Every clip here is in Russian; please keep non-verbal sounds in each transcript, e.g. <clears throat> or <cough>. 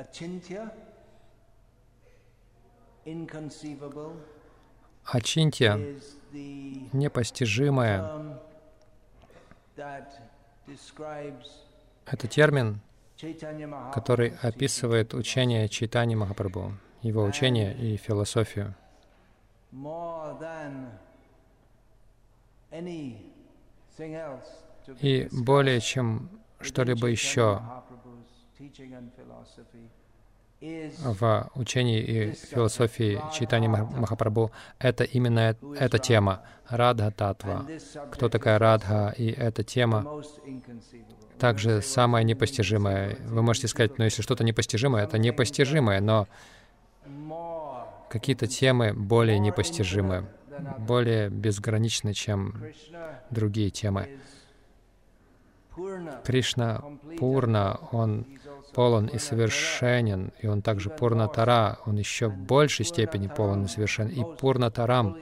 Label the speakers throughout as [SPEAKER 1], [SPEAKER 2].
[SPEAKER 1] achintya, inconceivable,
[SPEAKER 2] Ачинтия непостижимое. Это термин, который описывает учение Чайтани Махапрабху, его учение и философию. И более чем что-либо еще В учении и философии Чайтани Мах- Махапрабху, это именно эта тема — Радха Татва. Кто такая Радха? И эта тема также самое непостижимое. Вы можете сказать, ну если что-то непостижимое, это непостижимое, но какие-то темы более непостижимы, более безграничны, чем другие темы. Кришна Пурна, Он полон и совершенен, и Он также Пурна Тара, Он еще в большей степени полон и совершен, и Пурна Тарам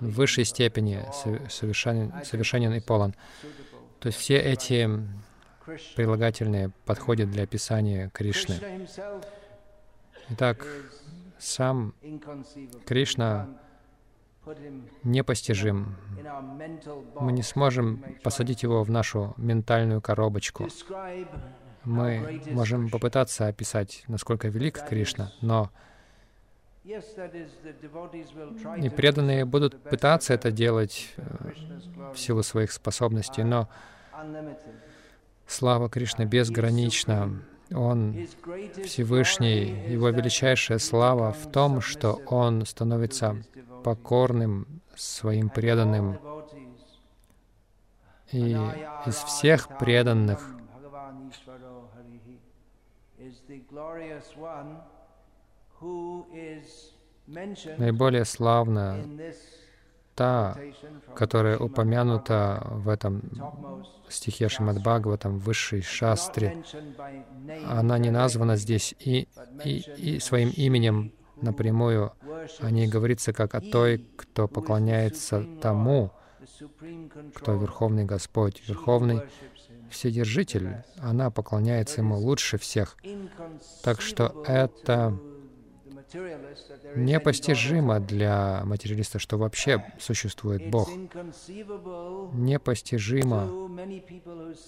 [SPEAKER 2] в высшей степени со- совершенен, совершенен и полон. То есть все эти прилагательные подходят для описания Кришны. Итак, сам. Кришна непостижим. Мы не сможем посадить его в нашу ментальную коробочку. Мы можем попытаться описать, насколько велик Кришна, но и преданные будут пытаться это делать э, в силу своих способностей, но слава Кришны безгранична. Он Всевышний, Его величайшая слава в том, что Он становится покорным своим преданным, и из всех преданных наиболее
[SPEAKER 1] this
[SPEAKER 2] та, которая упомянута в этом стихе Шримад Бхагаватам, высшей шастре. Она не названа здесь и, и, и своим именем напрямую. О ней говорится как о той, кто поклоняется тому, кто. Верховный Господь, Верховный. Вседержитель. Она поклоняется Ему лучше всех. Так что это непостижимо для материалиста, что вообще существует Бог. Непостижимо.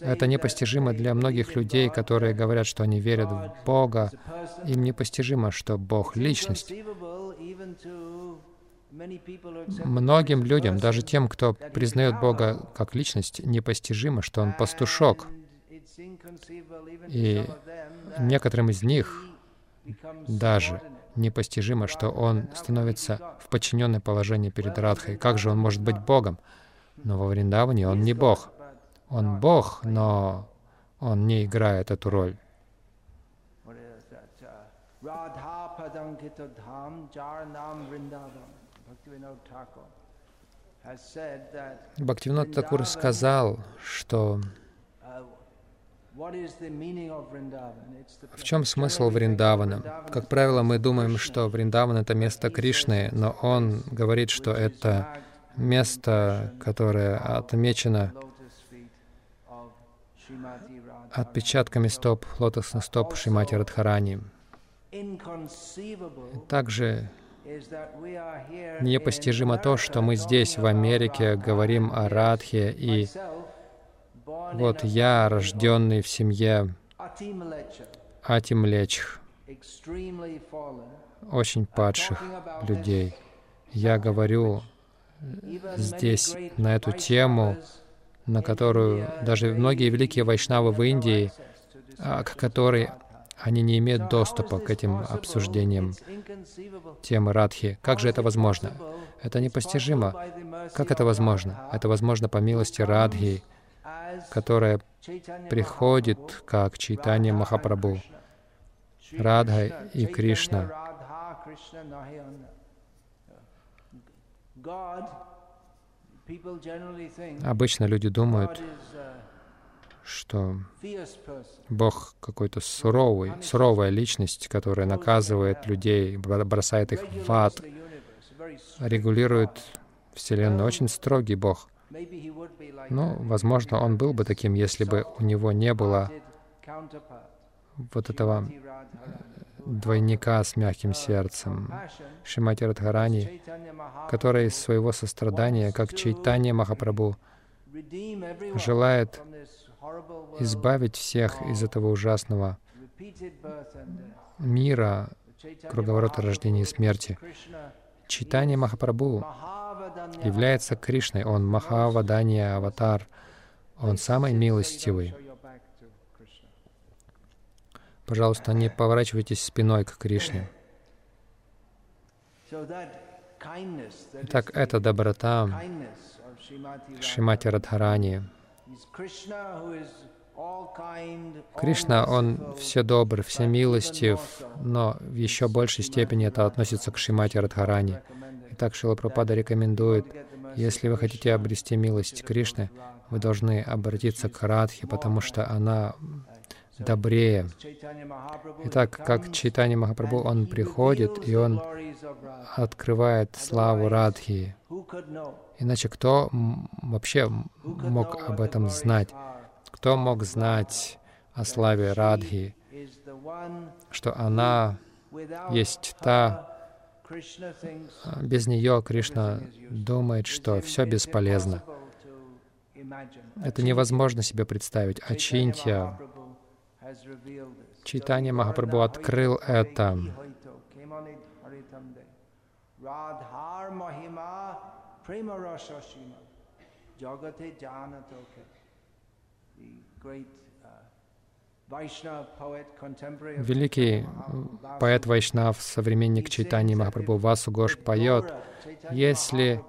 [SPEAKER 2] Это непостижимо для многих людей, которые говорят, что они верят в Бога. Им непостижимо, что Бог — Личность. Многим людям, даже тем, кто признает Бога как Личность, непостижимо, что Он пастушок. И некоторым из них даже. Непостижимо, что Он становится в подчиненное положение перед Радхой. Как же Он может быть Богом? Но во Вриндаване Он не Бог. Он Бог, но Он не играет эту роль. Бхактивинод Такур сказал, что в чем смысл Вриндавана? Как правило, мы думаем, что Вриндаван — это место Кришны, но он говорит, что это место, которое отмечено отпечатками стоп, лотосных стоп Шримати Радхарани. Также непостижимо то, что мы здесь, в Америке, говорим о Радхе, и вот я, рожденный в семье Атимлечх, очень падших людей. Я говорю здесь на эту тему, на которую даже многие великие вайшнавы в Индии, а, к которой они не имеют доступа к этим обсуждениям темы Радхи. Как же это возможно? Это непостижимо. Как это возможно? Это возможно по милости Радхи, которая приходит как
[SPEAKER 1] and
[SPEAKER 2] Махапрабху. Радха и Кришна. Обычно люди думают, что. Бог какой-то суровый, суровая личность, которая наказывает людей, бро- бросает их в ад, регулирует. Вселенную. Очень строгий Бог. Ну, возможно, он был бы таким, если бы у него не было вот этого двойника с мягким сердцем, Шимати Радхарани, который из своего сострадания, как Чайтанья Махапрабху, желает избавить всех из этого ужасного мира, круговорота рождения и смерти. Читание Махапрабху является Кришной. Он Махавадания Аватар. Он самый милостивый. Пожалуйста, не поворачивайтесь спиной к Кришне. Итак, эта доброта Шимати Радхарани. Кришна, Он все добр, все милостив, но в еще большей степени это относится к Шимати Радхарани. Итак, Шила Пропада рекомендует, если вы хотите обрести милость Кришны, вы должны обратиться к Радхе, потому что она добрее. Итак, как Чайтани Махапрабху, он приходит, и он открывает славу Радхи. Иначе кто вообще мог об этом знать? Кто мог знать о славе Радхи, что она есть та, без нее Кришна думает, что все бесполезно. Это невозможно себе представить. А Чинтия, Читание Махапрабху открыл это. Великий поэт Вайшнав, современник Чайтани Махапрабху Васу Гош поет, если...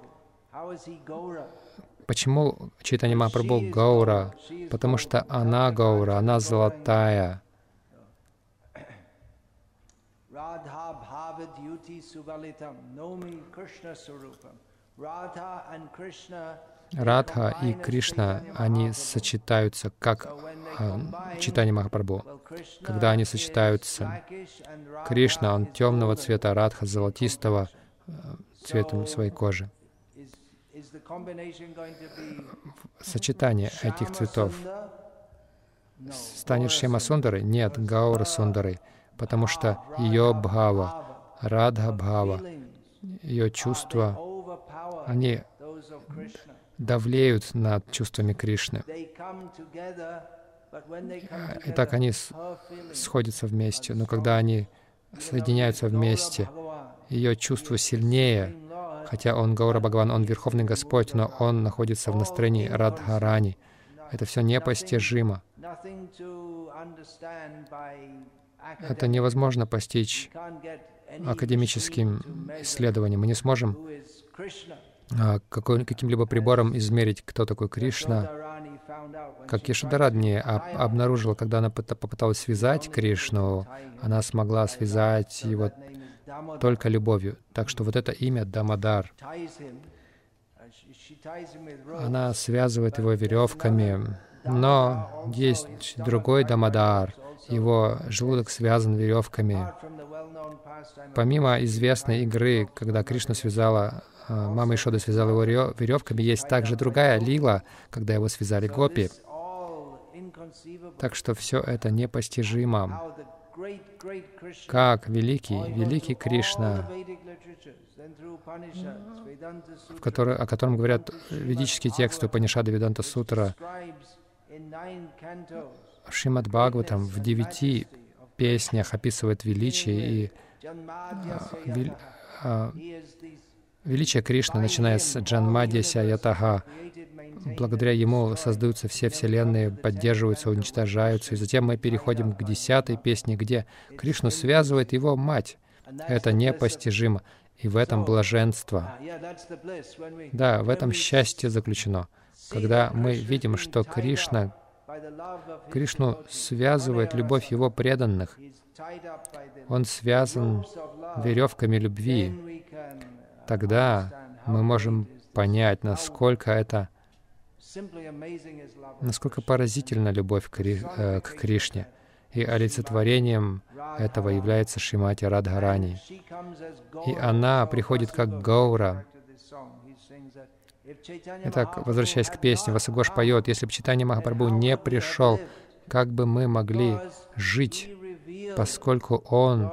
[SPEAKER 2] Почему Чайтани Махапрабху Гаура? Потому что она Гаура, она золотая. Кришна Радха и Кришна, они сочетаются, как э, читание Махапрабху. Когда они сочетаются, Кришна, он темного цвета, Радха золотистого э, цветом своей кожи. Сочетание этих цветов станет Шема Сундарой? Нет, Гаура Сундарой, потому что ее бхава, Радха бхава, ее чувства, они давлеют над чувствами Кришны. И так они сходятся вместе. Но когда они соединяются вместе, ее чувство сильнее, хотя он Гаура Бхагаван, он Верховный Господь, но он находится в настроении Радхарани. Это все непостижимо. Это невозможно постичь академическим исследованием. Мы не сможем каким-либо прибором измерить, кто такой Кришна. Как Ешадарадни обнаружила, когда она попыталась связать Кришну, она смогла связать его только любовью. Так что вот это имя Дамадар, она связывает его веревками. Но есть другой Дамадар, его желудок связан веревками. Помимо известной игры, когда Кришна связала а, мама Ишода связала его веревками. Есть также другая лила, когда его связали гопи. Так что все это непостижимо. Как великий, великий Кришна, в который, о котором говорят ведические тексты Панишада Веданта Сутра, Шримад Бхагаватам в девяти песнях описывает величие и а, Величие Кришны, начиная с Джанмадья Ятага, благодаря ему создаются все вселенные, поддерживаются, уничтожаются. И затем мы переходим к десятой песне, где Кришну связывает его мать. Это непостижимо. И в этом блаженство. Да, в этом счастье заключено. Когда мы видим, что Кришна, Кришну связывает любовь его преданных, он связан веревками любви, тогда мы можем понять, насколько это, насколько поразительна любовь к, э, Кришне. И олицетворением этого является Шимати Радхарани. И она приходит как Гаура. Итак, возвращаясь к песне, Васагош поет, если бы Читание Махапрабху не пришел, как бы мы могли жить, поскольку Он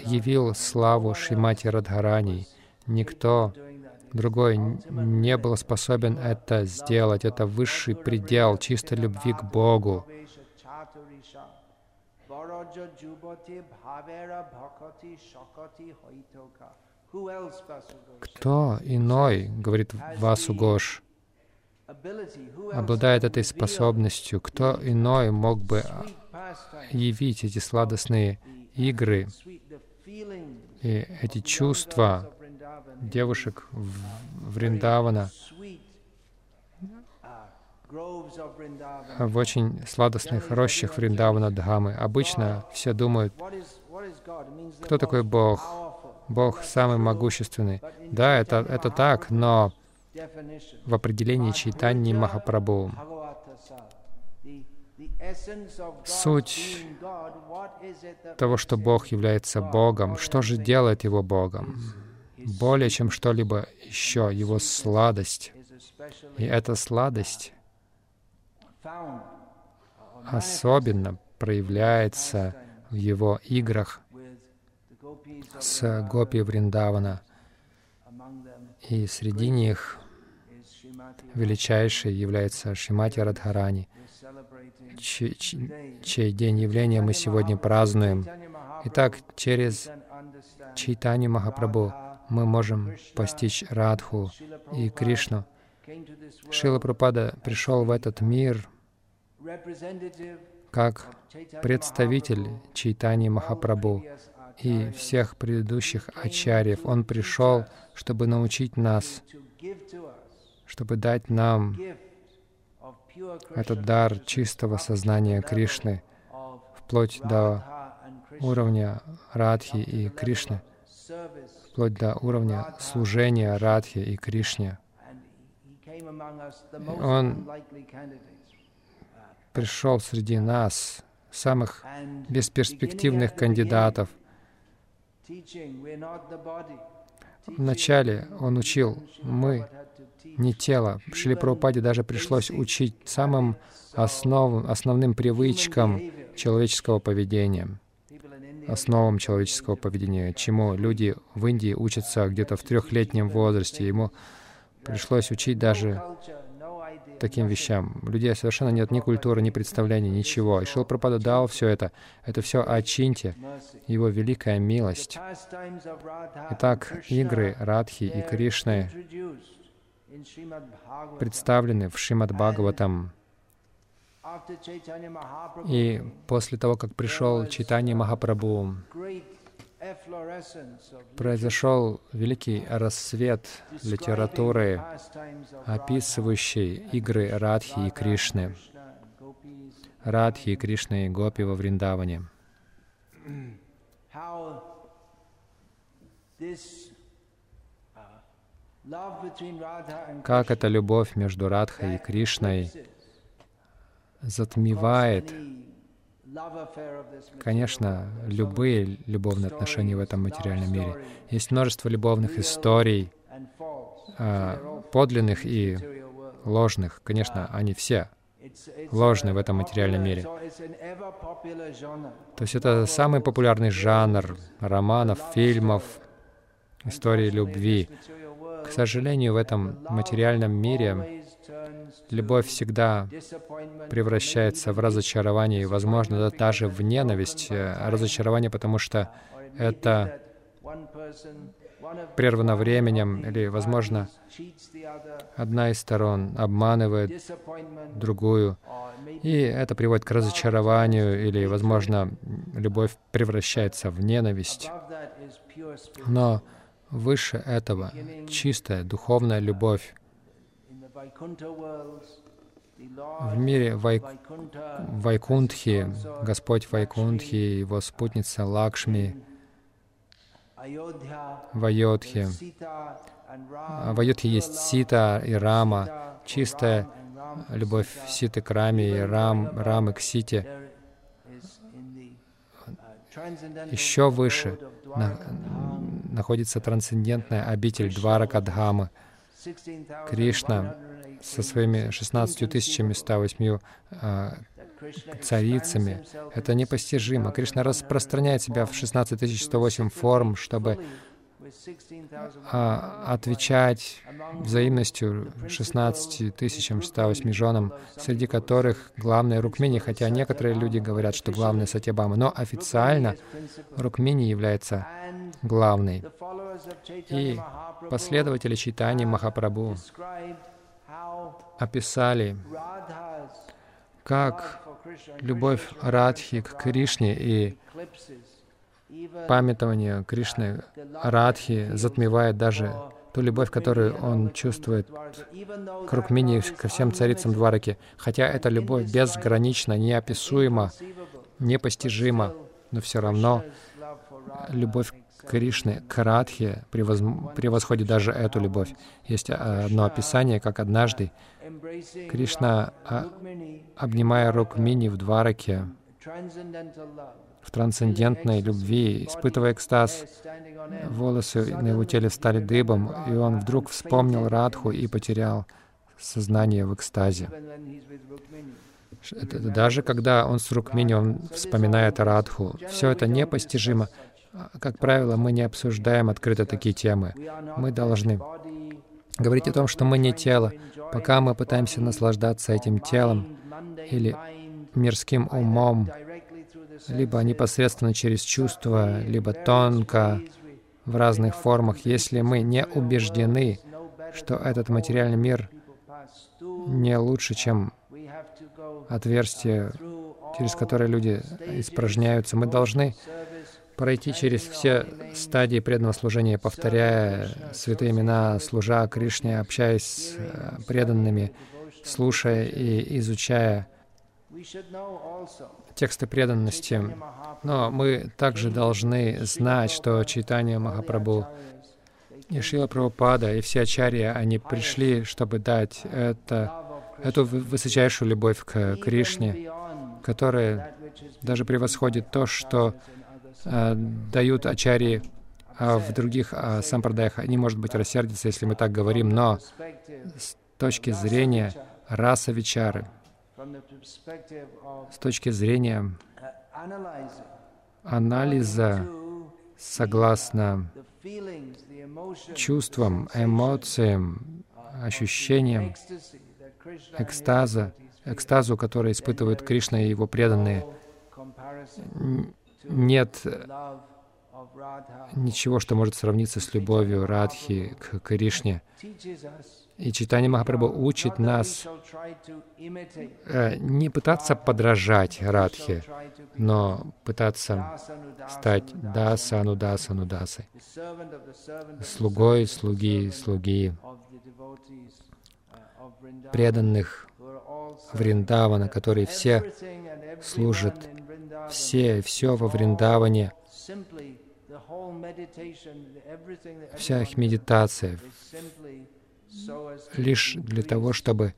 [SPEAKER 2] явил славу Шримати Радхарани. Никто другой не был способен это сделать. Это высший предел чистой любви к Богу. Кто иной, говорит Васу Гош, обладает этой способностью? Кто иной мог бы явить эти сладостные игры и эти чувства девушек Вриндавана в очень сладостных рощах Вриндавана Дхамы. Обычно все думают, кто такой Бог? Бог самый могущественный. Да, это, это так, но в определении Чайтаньи Махапрабху суть того, что Бог является Богом, что же делает Его Богом? Более чем что-либо еще, Его сладость. И эта сладость особенно проявляется в Его играх с Гопи Вриндавана. И среди них величайшей является Шимати Радхарани — чей, день явления мы сегодня празднуем. Итак, через Чайтани Махапрабху мы можем постичь Радху и Кришну. Шила Прабхупада пришел в этот мир как представитель Чайтани Махапрабху и всех предыдущих ачарьев. Он пришел, чтобы научить нас, чтобы дать нам этот дар чистого сознания Кришны, вплоть до уровня Радхи и Кришны, вплоть до уровня служения Радхи и Кришне. Он пришел среди нас, самых бесперспективных кандидатов. Вначале он учил, мы не тело. Шри Прабхупаде даже пришлось учить самым основ, основным привычкам человеческого поведения, основам человеческого поведения, чему люди в Индии учатся где-то в трехлетнем возрасте. Ему пришлось учить даже таким вещам. У людей совершенно нет ни культуры, ни представления, ничего. И Шил Прабхупада дал все это. Это все о Чинте, его великая милость. Итак, игры Радхи и Кришны представлены в Шримад Бхагаватам. И после того, как пришел Читание Махапрабху, произошел великий рассвет литературы, описывающей игры Радхи и Кришны. Радхи и Кришны и Гопи во Вриндаване. Как эта любовь между Радхой и Кришной затмевает, конечно, любые любовные отношения в этом материальном мире. Есть множество любовных историй, а, подлинных и ложных. Конечно, они все ложны в этом материальном мире. То есть это самый популярный жанр романов, фильмов, истории любви. К сожалению, в этом материальном мире любовь всегда превращается в разочарование и, возможно, даже в ненависть. Разочарование, потому что это прервано временем, или, возможно, одна из сторон обманывает другую, и это приводит к разочарованию, или, возможно, любовь превращается в ненависть. Но Выше этого чистая духовная любовь. В мире Вай... Вайкунтхи, Господь Вайкунтхи, его спутница Лакшми, в Айодхе. В Айодхе есть Сита и Рама, чистая любовь Ситы к Раме и Рам, Рамы к Сите. Еще выше находится трансцендентная обитель Дваракадхамы. Кришна со своими 16 108 а, царицами. Это непостижимо. Кришна распространяет себя в 16108 форм, чтобы а, отвечать взаимностью 16 тысячам 108 женам, среди которых главное Рукмини, хотя некоторые люди говорят, что главное Сатьябама, но официально Рукмини является главной. И последователи читания Махапрабху описали, как любовь Радхи к Кришне и памятование Кришны Радхи затмевает даже ту любовь, которую он чувствует к Рукмини, ко всем царицам Двараки. Хотя эта любовь безгранична, неописуема, непостижима, но все равно любовь Кришны к Радхе превосходит даже эту любовь. Есть одно описание, как однажды Кришна, а, обнимая Рукмини в Двараке, в трансцендентной любви, испытывая экстаз, волосы на его теле стали дыбом, и он вдруг вспомнил Радху и потерял сознание в экстазе. Даже когда он с Рукмини, он вспоминает Радху. Все это непостижимо. Как правило, мы не обсуждаем открыто такие темы. Мы должны говорить о том, что мы не тело. Пока мы пытаемся наслаждаться этим телом или мирским умом, либо непосредственно через чувства, либо тонко, в разных формах, если мы не убеждены, что этот материальный мир не лучше, чем отверстие, через которое люди испражняются, мы должны пройти через все стадии преданного служения, повторяя святые имена, служа Кришне, общаясь с э, преданными, слушая и изучая тексты преданности. Но мы также должны знать, что читание Махапрабху и Шила Прабхупада, и все ачарья, они пришли, чтобы дать это, эту высочайшую любовь к Кришне, которая даже превосходит то, что дают ачарьи а в других э, сампрадаях. Они, может быть, рассердятся, если мы так говорим, но с точки зрения раса Вичары, с точки зрения анализа согласно чувствам, эмоциям, ощущениям, экстаза, экстазу, который испытывают Кришна и его преданные. Нет ничего, что может сравниться с любовью Радхи к Кришне. И читание Махапрабху учит нас э, не пытаться подражать Радхе, но пытаться стать даса, анудаса, анудасой, слугой, слуги, слуги, преданных Вриндавана, которые все служат, все, все во Вриндаване, вся их медитация, лишь для того, чтобы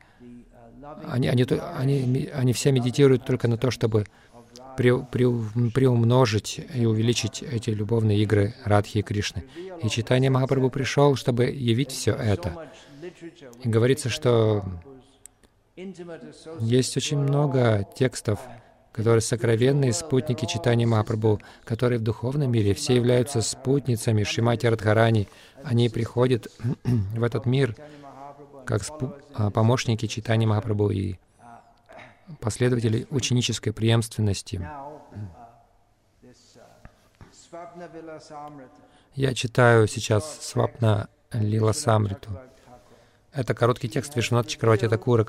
[SPEAKER 2] они, они, они, они все медитируют только на то, чтобы при, при, приумножить и увеличить эти любовные игры Радхи и Кришны. И читание Махапрабху пришел, чтобы явить все это. И говорится, что есть очень много текстов, которые сокровенные спутники читания Махапрабху, которые в духовном мире все являются спутницами Шимати Радхарани. Они приходят <clears throat> в этот мир как а, помощники читания Махапрабху и последователи ученической преемственности. Я читаю сейчас Свапна Лила Самриту. Это короткий текст Вишнат Чакравати Такура,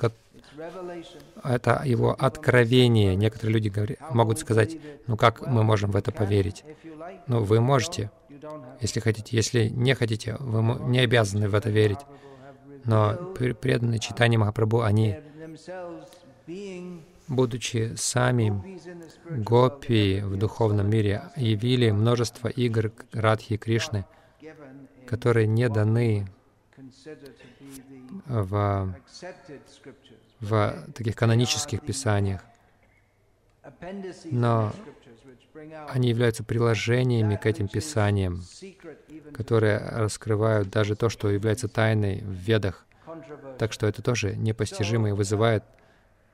[SPEAKER 2] это его откровение. Некоторые люди говорят, могут сказать, ну как мы можем в это поверить? Ну, вы можете, если хотите. Если не хотите, вы не обязаны в это верить. Но преданные читания Махапрабху, они, будучи сами гопи в духовном мире, явили множество игр Радхи и Кришны, которые не даны в в таких канонических писаниях, но они являются приложениями к этим писаниям, которые раскрывают даже то, что является тайной в ведах. Так что это тоже непостижимо и вызывает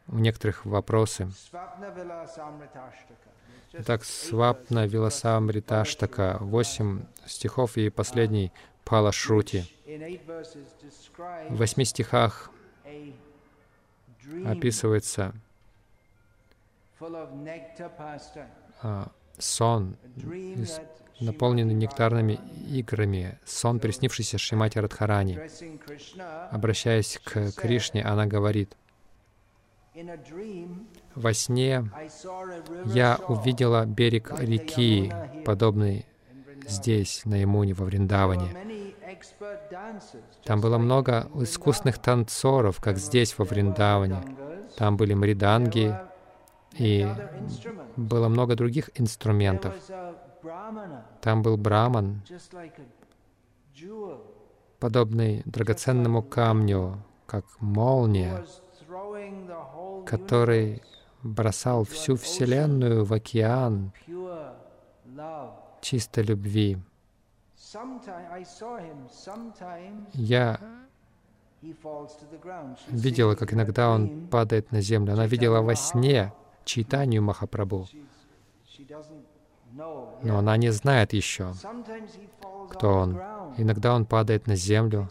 [SPEAKER 2] у некоторых вопросы.
[SPEAKER 1] Svapna Vilasamritashtaka. Just
[SPEAKER 2] Так, Свапна Виласамриташтака, восемь стихов и последний Пала Шрути. В восьми стихах описывается а, сон, наполненный нектарными играми, сон, приснившийся Шримати Радхарани. Обращаясь к Кришне, она говорит, «Во сне я увидела берег реки, подобный. Здесь, на Ямуне, во Вриндаване. Там было много искусных танцоров, как здесь, во Вриндаване. Там были мриданги, и было много других инструментов. Там был браман, подобный драгоценному камню, как молния, который бросал всю Вселенную в океан. Чистой любви. Я видела, как иногда он падает на землю. Она видела во сне Чайтанию Махапрабху, но она не знает еще, кто он. Иногда он падает на землю.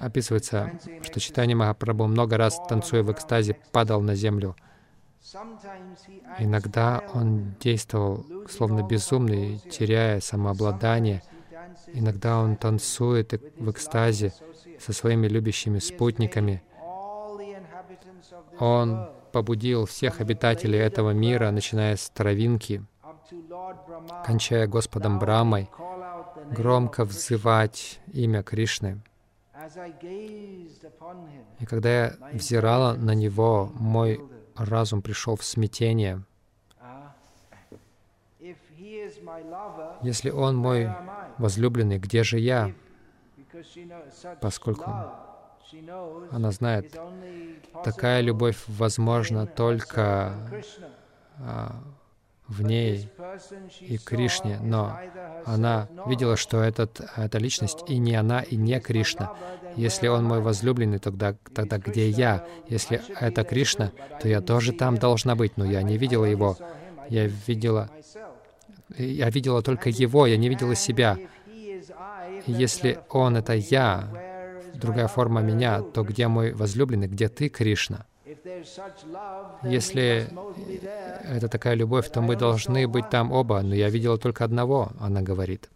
[SPEAKER 2] Описывается, что Чайтанья Махапрабху много раз, танцуя в экстазе, падал на землю. Иногда он действовал словно безумный, теряя самообладание. Иногда он танцует в экстазе со своими любящими спутниками. Он побудил всех обитателей этого мира, начиная с травинки, кончая Господом Брамой, громко взывать имя Кришны. И когда я взирала на него, мой разум пришел в смятение. Если он мой возлюбленный, где же я? Поскольку Она знает, такая любовь возможна только а, в ней и Кришне, но она видела, что этот, эта личность и не она, и не Кришна. Если он мой возлюбленный, тогда, тогда где я? Если это Кришна, то я тоже там должна быть, но я не видела его. Я видела, я видела только его, я не видела себя. если он это я, другая форма меня, то где мой возлюбленный, где ты, Кришна? Если это такая любовь, то мы должны быть там оба, но я видела только одного, она говорит.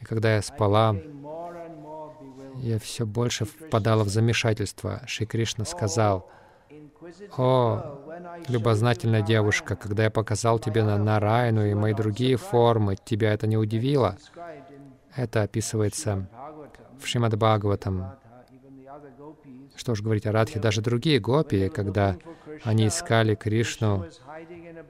[SPEAKER 2] И когда я спала, я все больше впадала в замешательство. Шри Кришна сказал, «О, любознательная девушка, когда я показал тебе на Нараяну и мои другие формы, тебя это не удивило?» Это описывается в Шримад Бхагаватам. Что ж говорить о Радхе, даже другие гопи, когда они искали Кришну,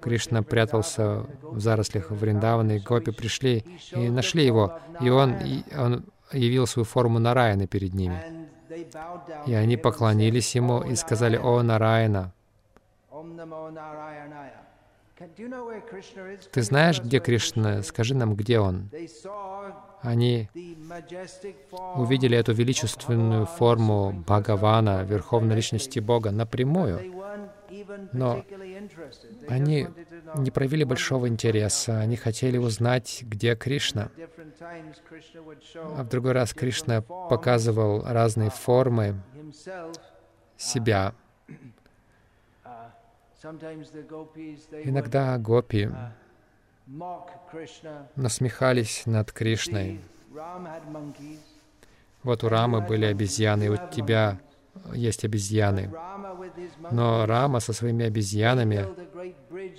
[SPEAKER 2] Кришна прятался в зарослях Вриндавана, и гопи пришли и нашли его, и он, и он явил свою форму Нараяны перед ними. И они поклонились ему и сказали, «О, Нараяна, ты знаешь, где Кришна? Скажи нам, где он?» Они увидели эту величественную форму Бхагавана, Верховной Личности Бога, напрямую. Но они не проявили большого интереса, они хотели узнать, где Кришна. А в другой раз Кришна показывал разные формы себя. Иногда гопи насмехались над Кришной. Вот у Рамы были обезьяны, и у тебя есть обезьяны. Но Рама со своими обезьянами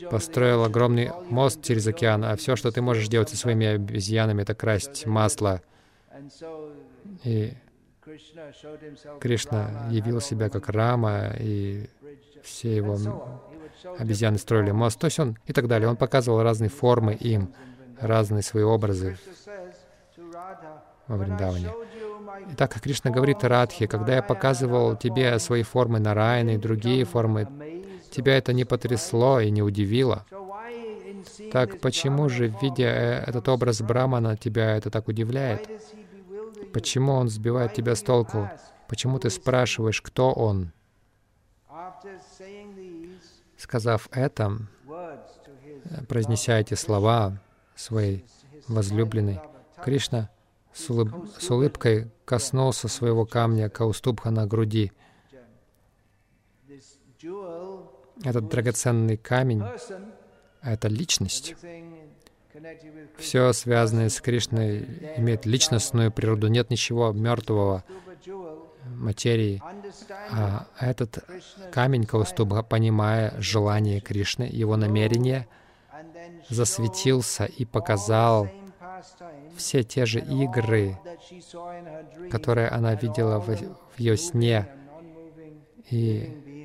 [SPEAKER 2] построил огромный мост через океан, а все, что ты можешь делать со своими обезьянами, это красть масло. И Кришна явил себя как Рама, и все его обезьяны строили мост. То есть он и так далее. Он показывал разные формы им, разные свои образы во Вриндаване. И так как Кришна говорит Радхе, когда я показывал тебе свои формы Нараяны и другие формы, тебя это не потрясло и не удивило. Так почему же, видя э, этот образ Брамана, тебя это так удивляет? Почему он сбивает тебя с толку? Почему ты спрашиваешь, кто он? Сказав это, произнеся эти слова своей возлюбленной, Кришна с, улыб- с улыбкой коснулся своего камня Каустубха на груди. Этот драгоценный камень это личность. Все, связанное с Кришной, имеет личностную природу. Нет ничего мертвого материи. А этот камень Каустубха, понимая желание Кришны, его намерение, засветился и показал все те же игры, которые она видела в, в ее сне, и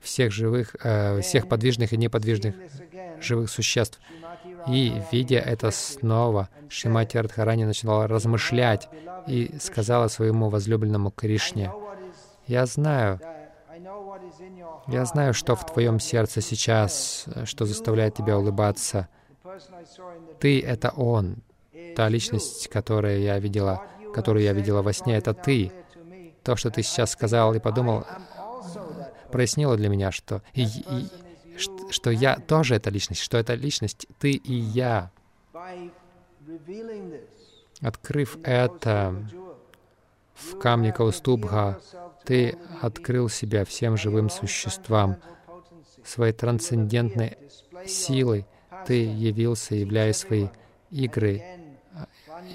[SPEAKER 2] всех живых, э, всех подвижных и неподвижных живых существ. И, видя это снова,
[SPEAKER 1] said,
[SPEAKER 2] Радхарани начала размышлять
[SPEAKER 1] "Beloved
[SPEAKER 2] и сказала своему возлюбленному Кришне, «Я знаю, я знаю, что в твоем сердце сейчас, что заставляет тебя улыбаться. Ты — это Он, та личность, которую я видела, которую я видела во сне, это ты. То, что ты сейчас сказал и подумал, прояснило для меня, что, и, и- что я тоже эта личность, что эта личность ты и я. Открыв это в камне Каустубха, ты открыл себя всем живым существам своей трансцендентной силой. Ты явился, являя свои игры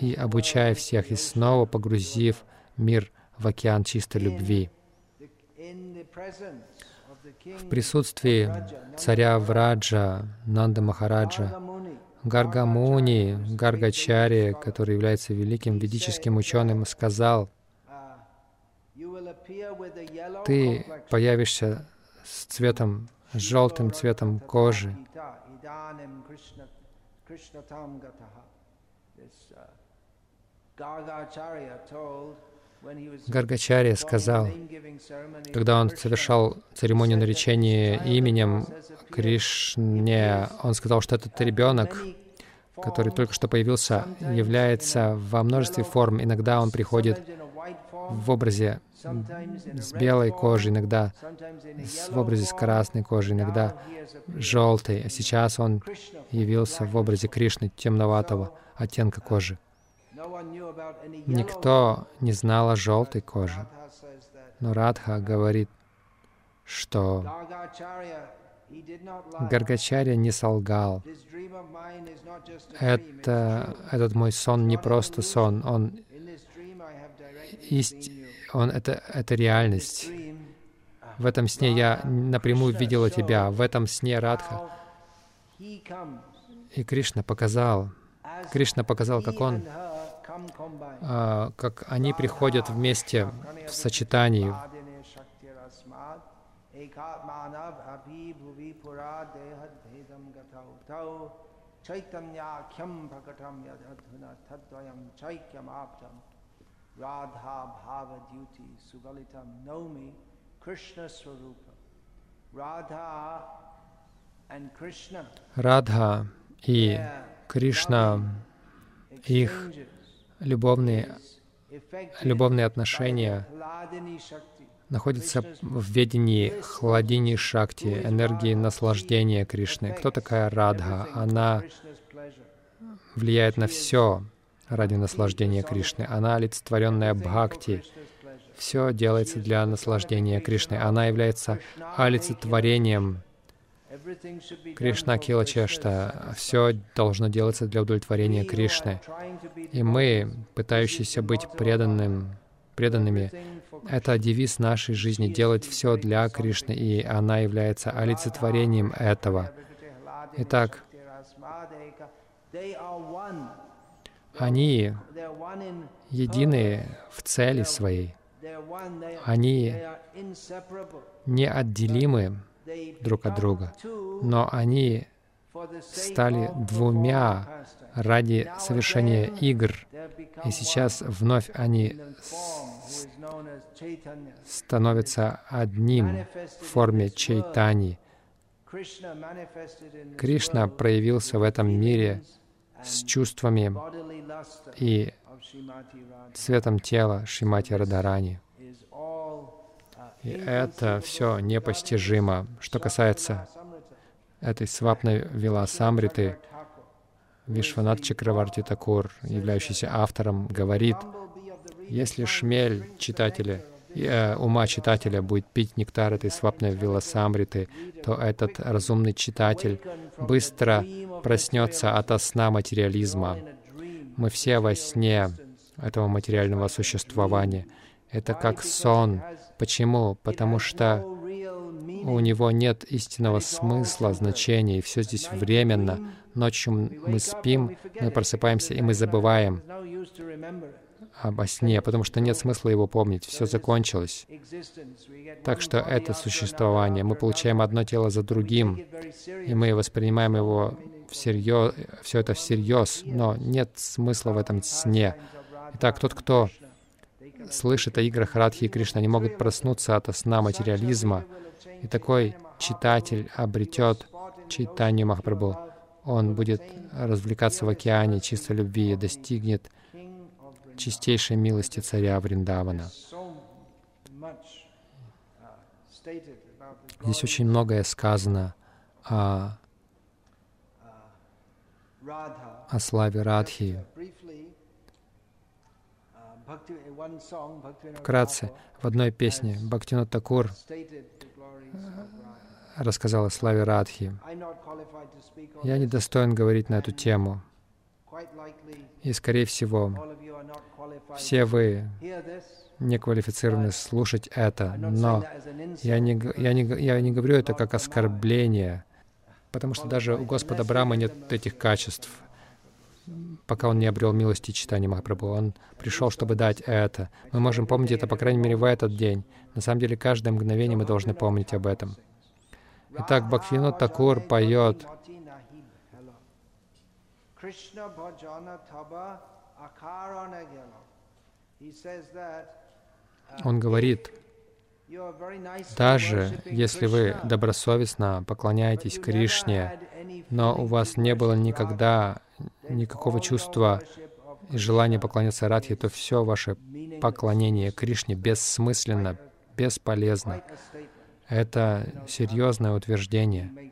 [SPEAKER 2] и обучая всех, и снова погрузив мир в океан чистой любви. В присутствии царя Враджа, Нанда Махараджа, Гаргамуни, Гаргачари, который является великим ведическим ученым, сказал, ты появишься с цветом, с желтым цветом кожи. Гаргачарья сказал, когда он совершал церемонию наречения именем Кришне, он сказал, что этот ребенок, который только что появился, является во множестве форм. Иногда он приходит в образе с белой кожей, иногда в образе с красной кожей, иногда желтой. А сейчас он явился в образе Кришны темноватого оттенка кожи. Никто не знал о желтой коже. Но Радха говорит, что Гаргачарья не солгал. Это, этот мой сон не просто сон, он, ист, он это, это реальность. В этом сне я напрямую видела тебя. В этом сне Радха и Кришна показал, Кришна показал, как он, как они приходят вместе в сочетании.
[SPEAKER 1] Radha Bhava Duty Sugalitam Nomi Krishna Swarupa. Radha and Krishna
[SPEAKER 2] Радха и Кришна, их любовные, любовные отношения находятся в ведении хладини шакти, энергии наслаждения Кришны. Кто такая Радха? Она влияет на все ради наслаждения Кришны. Она олицетворенная Бхакти. Все делается для наслаждения Кришны. Она является олицетворением Кришна
[SPEAKER 1] for
[SPEAKER 2] Кила
[SPEAKER 1] Krishna's
[SPEAKER 2] Чешта. Все должно делаться для удовлетворения Кришны. И мы, пытающиеся быть преданным, преданными, это девиз нашей жизни — делать все для Кришны, и она является олицетворением этого. Итак, они едины в цели своей. Они неотделимы друг от друга, но они стали двумя ради совершения игр. И сейчас вновь они становятся одним в форме чайтани. Кришна проявился в этом мире с чувствами и цветом тела Шримати Радарани. И это все непостижимо. Что касается этой свапной Виласамриты, Вишванат Чакраварти Такур, являющийся автором, говорит, если шмель читателя, э, ума читателя будет пить нектар этой свапной Виласамриты, то этот разумный читатель быстро проснется от сна материализма. Мы все во сне этого материального существования. Это как сон. Почему? Потому что у него нет истинного смысла, значения, и все здесь временно. Ночью мы спим, мы просыпаемся, и мы забываем обо сне, потому что нет смысла его помнить, все закончилось. Так что это существование. Мы получаем одно тело за другим, и мы воспринимаем его всерьез, все это всерьез, но нет смысла в этом сне. Итак, тот, кто слышит о играх Радхи и Кришны, они могут проснуться от сна материализма, и такой читатель обретет читание Махапрабху. Он будет развлекаться в океане чистой любви и достигнет чистейшей милости царя Вриндавана. Здесь очень многое сказано о, о славе Радхи. Вкратце, в одной песне Бхактинат Такур рассказал о славе Радхи. Я не достоин говорить на эту тему. И, скорее всего, все вы не квалифицированы слушать это, но я не, я, не, я не говорю это как оскорбление, потому что даже у Господа Брама нет этих качеств, пока он не обрел милости читания Махапрабху. Он пришел, чтобы дать это. Мы можем помнить это, по крайней мере, в этот день. На самом деле, каждое мгновение мы должны помнить об этом. Итак, Бхактивинод Такур поет gelo. Он говорит, даже если вы добросовестно поклоняетесь Кришне, но у вас не было никогда никакого чувства и желания поклоняться Радхе, то все ваше поклонение Кришне бессмысленно, бесполезно. Это серьезное утверждение,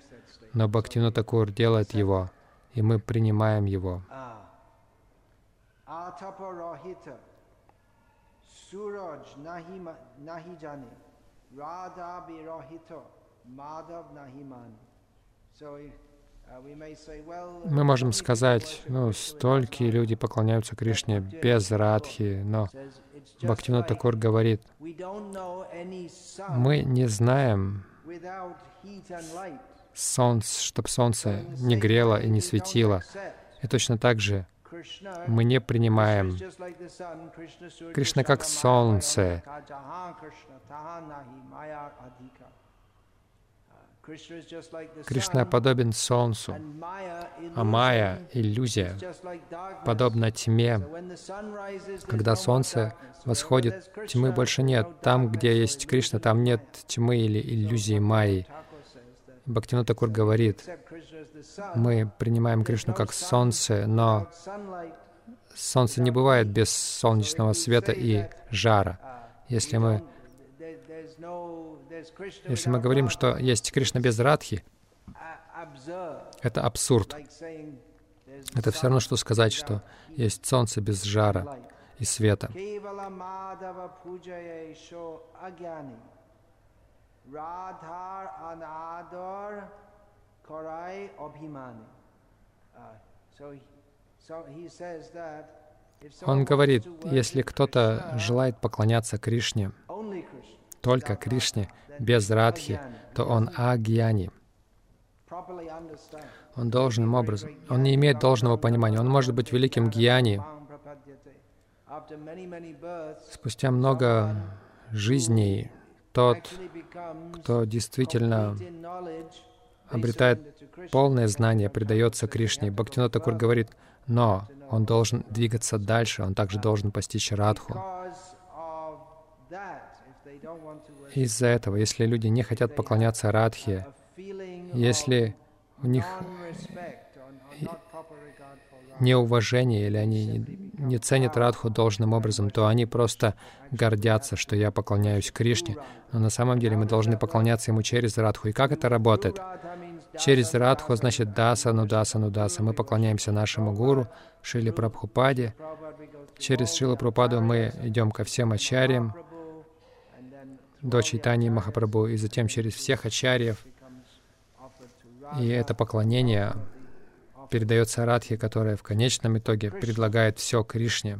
[SPEAKER 2] но Бхактину Такур делает его, и мы принимаем его. Jane, Мы можем сказать, ну, столькие люди поклоняются Кришне без радхи, но Бхактивина Такур говорит, мы не знаем солнце, чтобы солнце не грело и не светило. И точно так же мы не принимаем. Кришна как солнце. Кришна подобен солнцу, а майя, иллюзия, подобна тьме. Когда солнце восходит, тьмы больше нет. Там, где есть Кришна, там нет тьмы или иллюзии майи. Бхактину Такур говорит, мы принимаем Кришну как солнце, но солнце не бывает без солнечного света и жара. Если мы, если мы говорим, что есть Кришна без Радхи, это абсурд. Это все равно, что сказать, что есть солнце без жара и света. Он говорит, если кто-то желает поклоняться Кришне, только Кришне, без Радхи, то он агьяни. Он должным образом, он не имеет должного понимания. Он может быть великим гьяни. Спустя много жизней тот, кто действительно обретает полное знание, предается Кришне. Бхактинот Такур говорит, но он должен двигаться дальше, он также должен постичь Радху. Из-за этого, если люди не хотят поклоняться Радхе, если у них неуважение или они не ценят Радху должным образом, то они просто гордятся, что я поклоняюсь Кришне. Но на самом деле мы должны поклоняться Ему через Радху. И как это работает? Через Радху значит Даса, Нудаса, Нудаса. Мы поклоняемся нашему гуру, Шили Прабхупаде. Через Шилу Прабхупаду мы идем ко всем ачарьям, до Чайтани Махапрабху, и затем через всех ачарьев. И это поклонение передается Радхе, которая в конечном итоге предлагает все Кришне.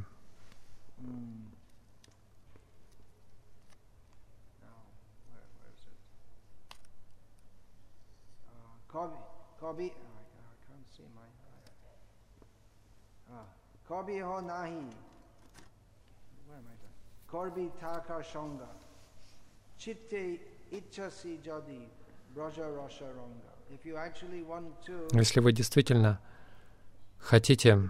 [SPEAKER 1] Korbi ho nahi. Where am I.
[SPEAKER 2] Если вы действительно хотите,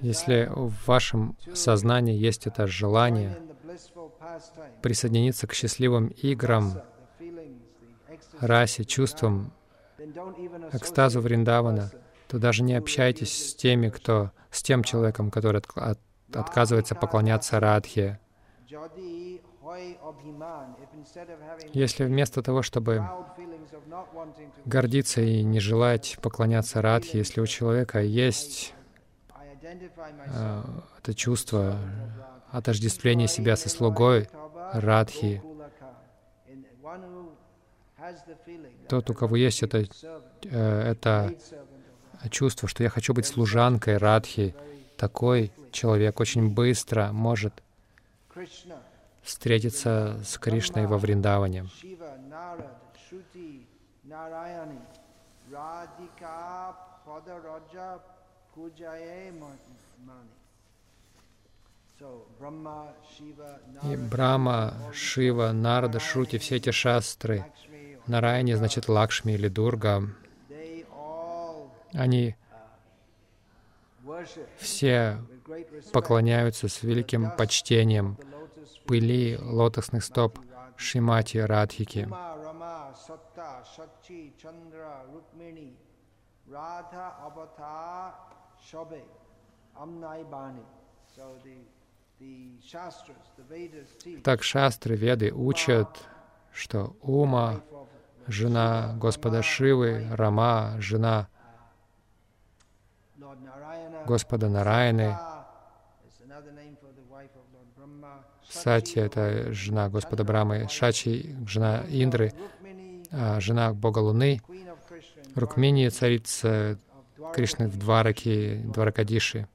[SPEAKER 2] если в вашем сознании есть это желание присоединиться к счастливым играм, расе, чувствам, экстазу Вриндавана, то даже не общайтесь с теми, кто, с тем человеком, который отк- от- отказывается поклоняться Радхе. Если вместо того, чтобы гордиться и не желать поклоняться Радхе, если у человека есть
[SPEAKER 1] identify
[SPEAKER 2] э, это чувство отождествления себя со слугой Радхи, тот, у кого есть это, э, это чувство, что я хочу быть служанкой Радхи, такой человек очень быстро может встретиться с Кришной во Вриндаване. И Брахма, Шива, Нарада, Шрути, все эти шастры, Нараяни значит Лакшми или Дурга, они все поклоняются с великим почтением пыли лотосных стоп Шимати Радхики. Так шастры, веды учат, что Ума, жена Господа Шивы, Рама, жена
[SPEAKER 1] Lord Brahma.
[SPEAKER 2] Сати — это жена Господа Брамы, Шачи — жена Индры, а жена Бога Луны, Рукмини — царица. Кришны в Двараке, Дваракадиши.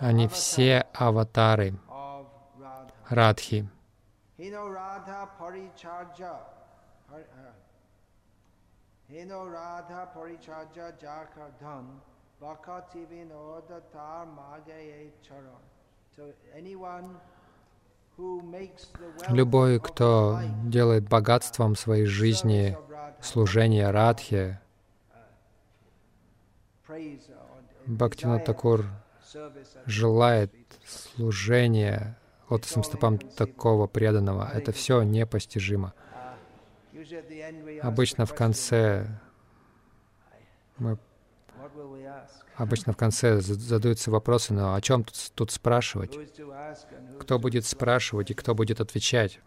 [SPEAKER 2] Они все аватары. Радхи.
[SPEAKER 1] Hino Radha uh, Paricharja Jakardhan. Bhakati Vinoda Tar Magaye Charan. So anyone
[SPEAKER 2] Любой, кто делает богатством своей жизни служение
[SPEAKER 1] or
[SPEAKER 2] Бхактина Такур желает служения лотосным стопам такого преданного. Это все непостижимо. Обычно в конце мы обычно в конце за- задаются вопросы, но о чем тут, тут спрашивать? Кто будет спрашивать и кто будет отвечать?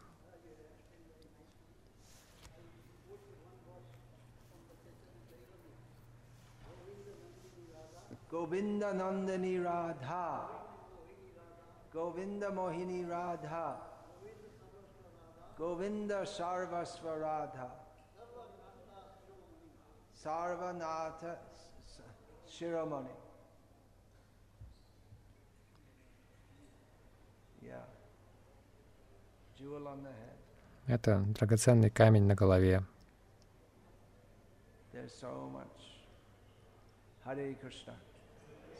[SPEAKER 1] Govinda Nandani Radha. Govinda Mohini Radha. Govinda Sarvasva Radha. Sarvanatha Shiromani. Yeah. Jewel on the head.
[SPEAKER 2] Это драгоценный камень на голове.
[SPEAKER 1] There's so much. Hare Krishna.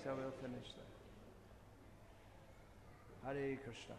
[SPEAKER 1] So we'll finish there. Hare Krishna.